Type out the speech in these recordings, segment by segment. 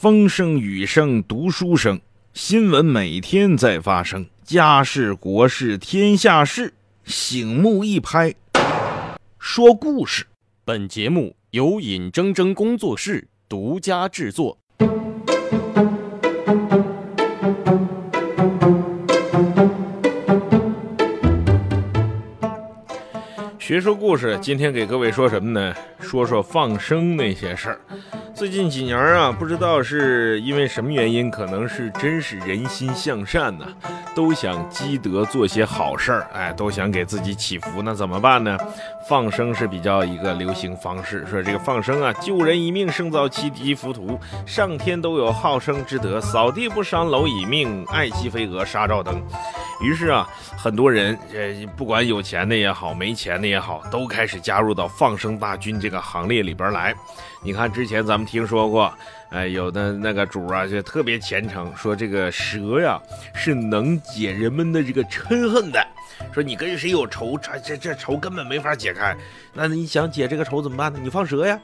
风声雨声读书声，新闻每天在发生，家事国事天下事，醒目一拍，说故事。本节目由尹铮铮工作室独家制作。学说故事，今天给各位说什么呢？说说放生那些事儿。最近几年啊，不知道是因为什么原因，可能是真是人心向善呐，都想积德做些好事儿，哎，都想给自己祈福。那怎么办呢？放生是比较一个流行方式。说这个放生啊，救人一命胜造七级浮屠，上天都有好生之德，扫地不伤蝼蚁命，爱惜飞蛾杀照灯。于是啊，很多人，呃，不管有钱的也好，没钱的也好，都开始加入到放生大军这个行列里边来。你看，之前咱们听说过，哎，有的那个主啊，就特别虔诚，说这个蛇呀是能解人们的这个嗔恨的。说你跟谁有仇，这这这仇根本没法解开。那你想解这个仇怎么办呢？你放蛇呀。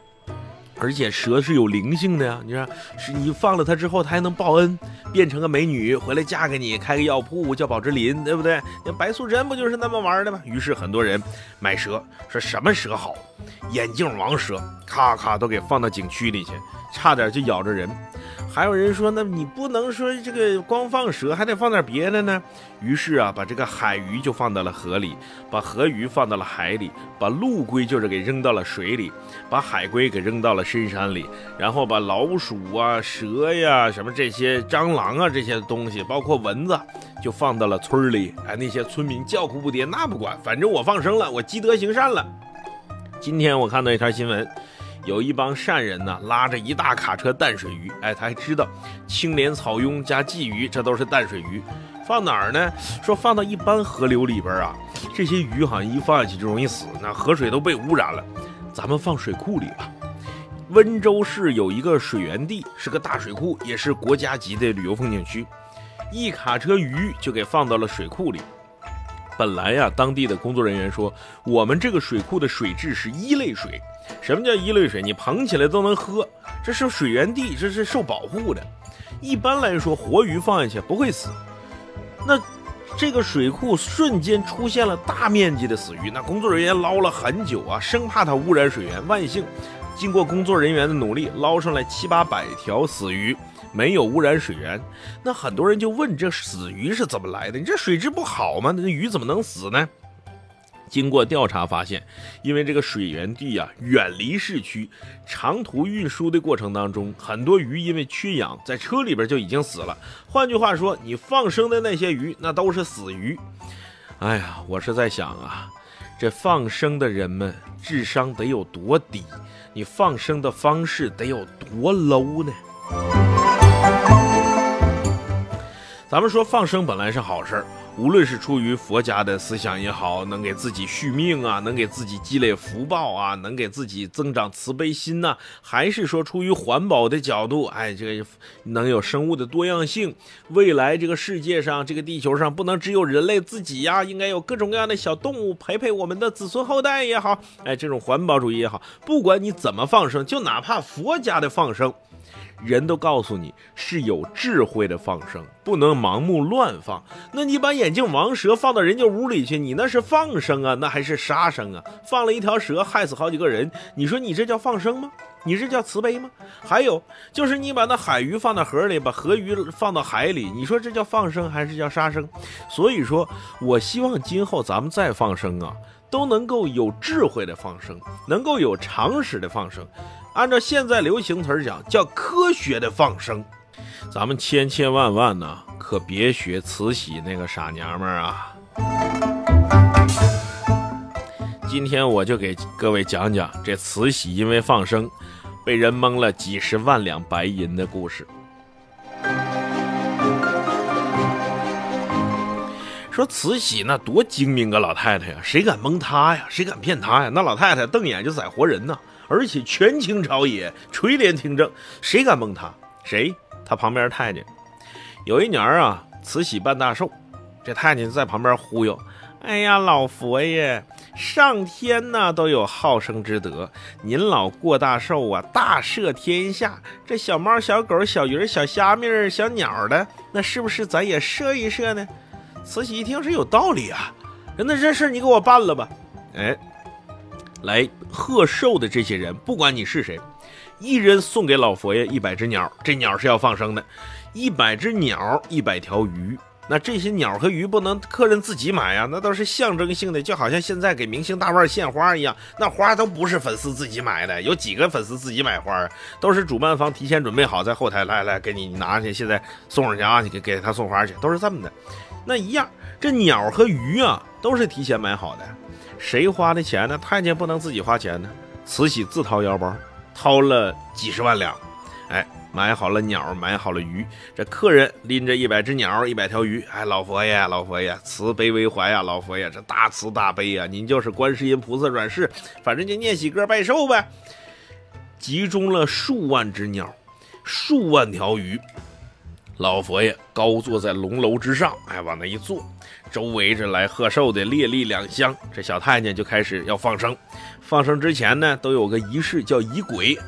而且蛇是有灵性的呀，你看是你放了它之后，它还能报恩，变成个美女回来嫁给你，开个药铺叫宝芝林，对不对？那白素贞不就是那么玩的吗？于是很多人买蛇，说什么蛇好？眼镜王蛇，咔咔都给放到景区里去，差点就咬着人。还有人说，那你不能说这个光放蛇，还得放点别的呢。于是啊，把这个海鱼就放到了河里，把河鱼放到了海里，把陆龟就是给扔到了水里，把海龟给扔到了深山里，然后把老鼠啊、蛇呀、什么这些蟑螂啊这些东西，包括蚊子，就放到了村里。哎，那些村民叫苦不迭，那不管，反正我放生了，我积德行善了。今天我看到一条新闻。有一帮善人呢，拉着一大卡车淡水鱼，哎，他还知道青莲草鳙加鲫鱼，这都是淡水鱼，放哪儿呢？说放到一般河流里边啊，这些鱼好像一放下去就容易死，那河水都被污染了，咱们放水库里吧。温州市有一个水源地，是个大水库，也是国家级的旅游风景区，一卡车鱼就给放到了水库里。本来呀，当地的工作人员说，我们这个水库的水质是一类水。什么叫一类水？你捧起来都能喝，这是水源地，这是受保护的。一般来说，活鱼放下去不会死。那这个水库瞬间出现了大面积的死鱼，那工作人员捞了很久啊，生怕它污染水源。万幸，经过工作人员的努力，捞上来七八百条死鱼，没有污染水源。那很多人就问：这死鱼是怎么来的？你这水质不好吗？那鱼怎么能死呢？经过调查发现，因为这个水源地啊远离市区，长途运输的过程当中，很多鱼因为缺氧，在车里边就已经死了。换句话说，你放生的那些鱼，那都是死鱼。哎呀，我是在想啊，这放生的人们智商得有多低？你放生的方式得有多 low 呢？咱们说放生本来是好事儿。无论是出于佛家的思想也好，能给自己续命啊，能给自己积累福报啊，能给自己增长慈悲心呐，还是说出于环保的角度，哎，这个能有生物的多样性，未来这个世界上，这个地球上不能只有人类自己呀，应该有各种各样的小动物陪陪我们的子孙后代也好，哎，这种环保主义也好，不管你怎么放生，就哪怕佛家的放生。人都告诉你是有智慧的放生，不能盲目乱放。那你把眼镜王蛇放到人家屋里去，你那是放生啊，那还是杀生啊？放了一条蛇，害死好几个人，你说你这叫放生吗？你这叫慈悲吗？还有就是你把那海鱼放到河里，把河鱼放到海里，你说这叫放生还是叫杀生？所以说我希望今后咱们再放生啊，都能够有智慧的放生，能够有常识的放生。按照现在流行词儿讲，叫科学的放生。咱们千千万万呢，可别学慈禧那个傻娘们儿啊！今天我就给各位讲讲这慈禧因为放生，被人蒙了几十万两白银的故事。说慈禧那多精明个老太太呀，谁敢蒙她呀？谁敢骗她呀？那老太太瞪眼就宰活人呢。而且权倾朝野垂帘听政，谁敢蒙他？谁？他旁边太监。有一年啊，慈禧办大寿，这太监在旁边忽悠：“哎呀，老佛爷，上天呢都有好生之德，您老过大寿啊，大赦天下。这小猫、小狗、小鱼、小虾米、小鸟的，那是不是咱也赦一赦呢？慈禧一听是有道理啊，那这事你给我办了吧。哎，来贺寿的这些人，不管你是谁，一人送给老佛爷一百只鸟，这鸟是要放生的，一百只鸟，一百条鱼。那这些鸟和鱼不能客人自己买呀，那都是象征性的，就好像现在给明星大腕献花一样，那花都不是粉丝自己买的，有几个粉丝自己买花啊？都是主办方提前准备好，在后台来来给你拿去，现在送上去啊，你给给他送花去，都是这么的。那一样，这鸟和鱼啊，都是提前买好的，谁花的钱呢？太监不能自己花钱呢，慈禧自掏腰包，掏了几十万两，哎。买好了鸟，买好了鱼，这客人拎着一百只鸟，一百条鱼。哎，老佛爷，老佛爷，慈悲为怀啊！老佛爷，这大慈大悲啊！您就是观世音菩萨转世，反正就念喜歌拜寿呗。集中了数万只鸟，数万条鱼。老佛爷高坐在龙楼之上，哎，往那一坐，周围这来贺寿的列立两厢。这小太监就开始要放生，放生之前呢，都有个仪式叫仪轨。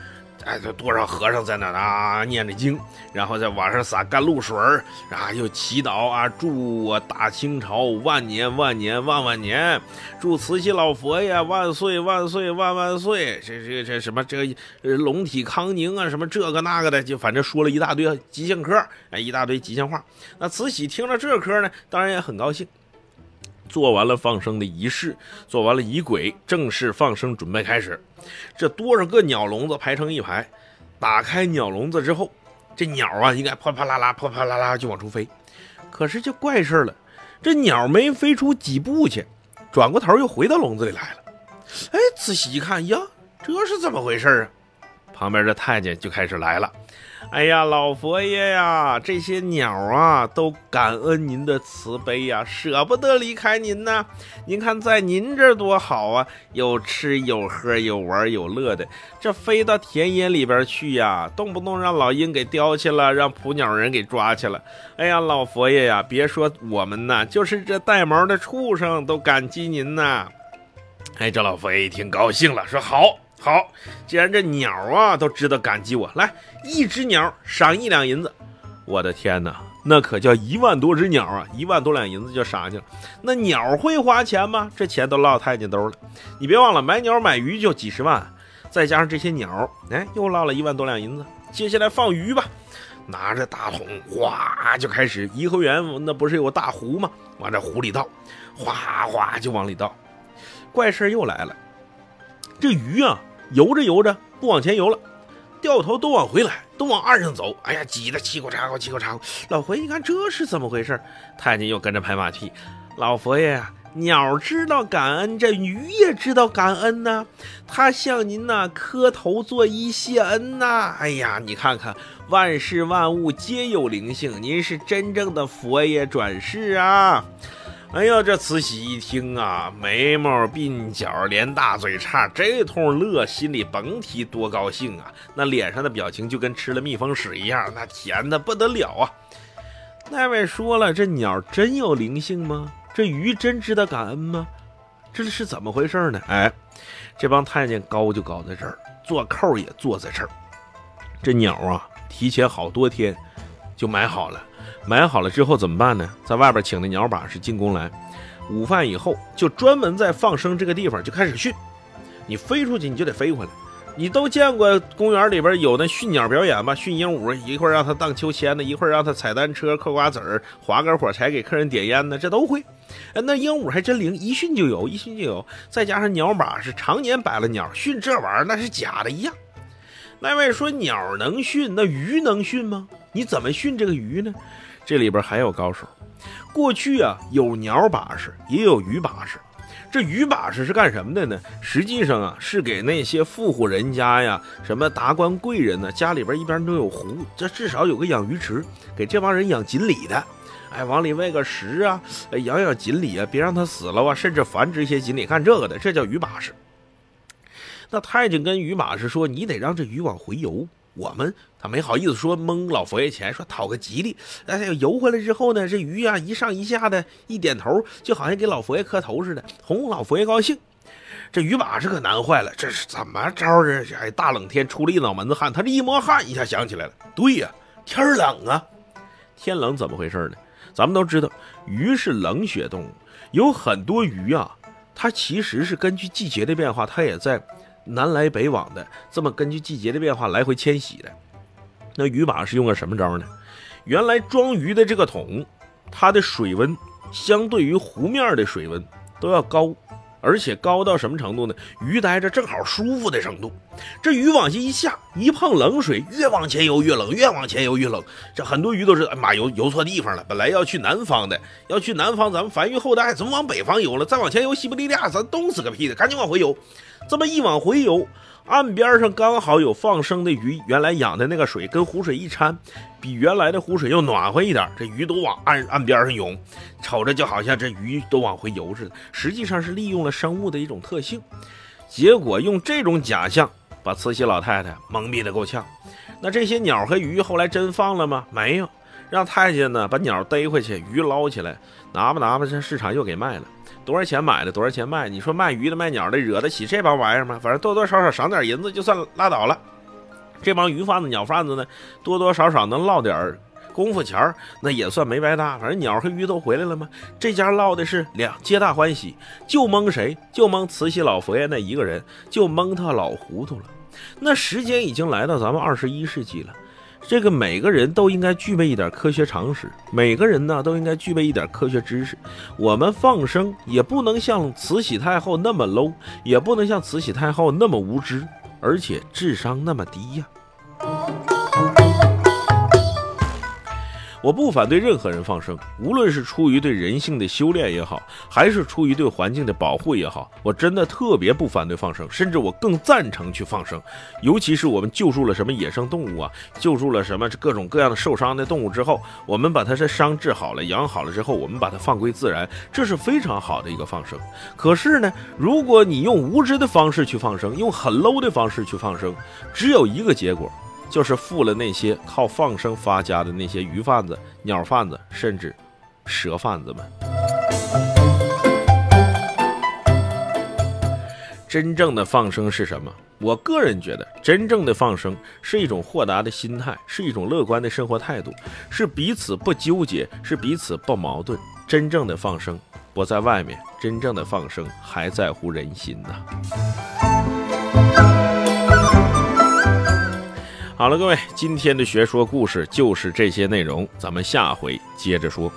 哎，这多少和尚在那啊念着经，然后在往上洒甘露水儿，啊，又祈祷啊，祝我大清朝万年万年万万年，祝慈禧老佛爷万岁万岁万万岁，这这这什么这龙体康宁啊，什么这个那个的，就反正说了一大堆吉祥科，哎，一大堆吉祥话。那慈禧听了这科呢，当然也很高兴。做完了放生的仪式，做完了仪轨，正式放生准备开始。这多少个鸟笼子排成一排，打开鸟笼子之后，这鸟啊应该啪啪啦啦、啪啪啦啦就往出飞。可是就怪事了，这鸟没飞出几步去，转过头又回到笼子里来了。哎，仔细一看呀，这是怎么回事啊？旁边的太监就开始来了。哎呀，老佛爷呀，这些鸟啊都感恩您的慈悲呀，舍不得离开您呢。您看，在您这多好啊，有吃有喝有玩有乐的。这飞到田野里边去呀，动不动让老鹰给叼去了，让捕鸟人给抓去了。哎呀，老佛爷呀，别说我们呐，就是这带毛的畜生都感激您呐。哎，这老佛爷一听高兴了，说好。好，既然这鸟啊都知道感激我，来一只鸟赏一两银子。我的天哪，那可叫一万多只鸟啊！一万多两银子就赏去了。那鸟会花钱吗？这钱都落太监兜了。你别忘了，买鸟买鱼就几十万，再加上这些鸟，哎，又落了一万多两银子。接下来放鱼吧，拿着大桶，哗就开始。颐和园那不是有个大湖吗？往这湖里倒，哗哗就往里倒。怪事又来了。这鱼啊，游着游着不往前游了，掉头都往回来，都往岸上走。哎呀，挤得七口叉口，七口叉口。老佛爷一看，这是怎么回事？太监又跟着拍马屁。老佛爷啊，鸟知道感恩，这鱼也知道感恩呐。他向您呐磕头作揖谢恩呐。哎呀，你看看，万事万物皆有灵性，您是真正的佛爷转世啊。哎呀，这慈禧一听啊，眉毛鬓角连大嘴叉，这通乐，心里甭提多高兴啊！那脸上的表情就跟吃了蜜蜂屎一样，那甜的不得了啊！那位说了，这鸟真有灵性吗？这鱼真知道感恩吗？这是怎么回事呢？哎，这帮太监高就高在这儿，做扣也坐在这儿。这鸟啊，提前好多天就买好了。买好了之后怎么办呢？在外边请的鸟把式进宫来，午饭以后就专门在放生这个地方就开始训。你飞出去你就得飞回来。你都见过公园里边有那训鸟表演吗？训鹦鹉，一会儿让它荡秋千呢，一会儿让它踩单车、嗑瓜子儿、划根火柴给客人点烟呢，这都会。哎，那鹦鹉还真灵，一训就有，一训就有。再加上鸟把是常年摆了鸟，训这玩意儿那是假的一样。那位说鸟能训，那鱼能训吗？你怎么训这个鱼呢？这里边还有高手。过去啊，有鸟把式，也有鱼把式。这鱼把式是干什么的呢？实际上啊，是给那些富户人家呀，什么达官贵人呢，家里边一边都有湖，这至少有个养鱼池，给这帮人养锦鲤的。哎，往里喂个食啊，养养锦鲤啊，别让它死了啊，甚至繁殖一些锦鲤，干这个的，这叫鱼把式。那太监跟鱼把式说：“你得让这鱼往回游。”我们他没好意思说蒙老佛爷钱，说讨个吉利。哎，游回来之后呢，这鱼啊一上一下的，一点头，就好像给老佛爷磕头似的，哄老佛爷高兴。这鱼把式可难坏了，这是怎么着？这哎，大冷天出了一脑门子汗，他这一摸汗，一下想起来了，对呀，天冷啊，天冷怎么回事呢？咱们都知道，鱼是冷血动物，有很多鱼啊，它其实是根据季节的变化，它也在南来北往的，这么根据季节的变化来回迁徙的。那鱼把是用个什么招呢？原来装鱼的这个桶，它的水温相对于湖面的水温都要高。而且高到什么程度呢？鱼待着正好舒服的程度。这鱼往下一下，一碰冷水，越往前游越冷，越往前游越冷。这很多鱼都是，哎妈，游游错地方了。本来要去南方的，要去南方，咱们繁育后代，怎么往北方游了？再往前游西伯利亚，咱冻死个屁的！赶紧往回游。这么一往回游。岸边上刚好有放生的鱼，原来养的那个水跟湖水一掺，比原来的湖水又暖和一点，这鱼都往岸岸边上涌，瞅着就好像这鱼都往回游似的。实际上是利用了生物的一种特性，结果用这种假象把慈禧老太太蒙蔽的够呛。那这些鸟和鱼后来真放了吗？没有，让太监呢把鸟逮回去，鱼捞起来，拿吧拿吧，这市场又给卖了。多少钱买的，多少钱卖？你说卖鱼的、卖鸟的，惹得起这帮玩意儿吗？反正多多少少赏点银子就算拉倒了。这帮鱼贩子、鸟贩子呢，多多少少能捞点功夫钱儿，那也算没白搭。反正鸟和鱼都回来了吗？这家捞的是两皆大欢喜，就蒙谁？就蒙慈禧老佛爷那一个人，就蒙他老糊涂了。那时间已经来到咱们二十一世纪了。这个每个人都应该具备一点科学常识，每个人呢都应该具备一点科学知识。我们放生也不能像慈禧太后那么 low，也不能像慈禧太后那么无知，而且智商那么低呀。我不反对任何人放生，无论是出于对人性的修炼也好，还是出于对环境的保护也好，我真的特别不反对放生，甚至我更赞成去放生。尤其是我们救助了什么野生动物啊，救助了什么各种各样的受伤的动物之后，我们把它的伤治好了、养好了之后，我们把它放归自然，这是非常好的一个放生。可是呢，如果你用无知的方式去放生，用很 low 的方式去放生，只有一个结果。就是富了那些靠放生发家的那些鱼贩子、鸟贩子，甚至蛇贩子们。真正的放生是什么？我个人觉得，真正的放生是一种豁达的心态，是一种乐观的生活态度，是彼此不纠结，是彼此不矛盾。真正的放生不在外面，真正的放生还在乎人心呐。好了，各位，今天的学说故事就是这些内容，咱们下回接着说。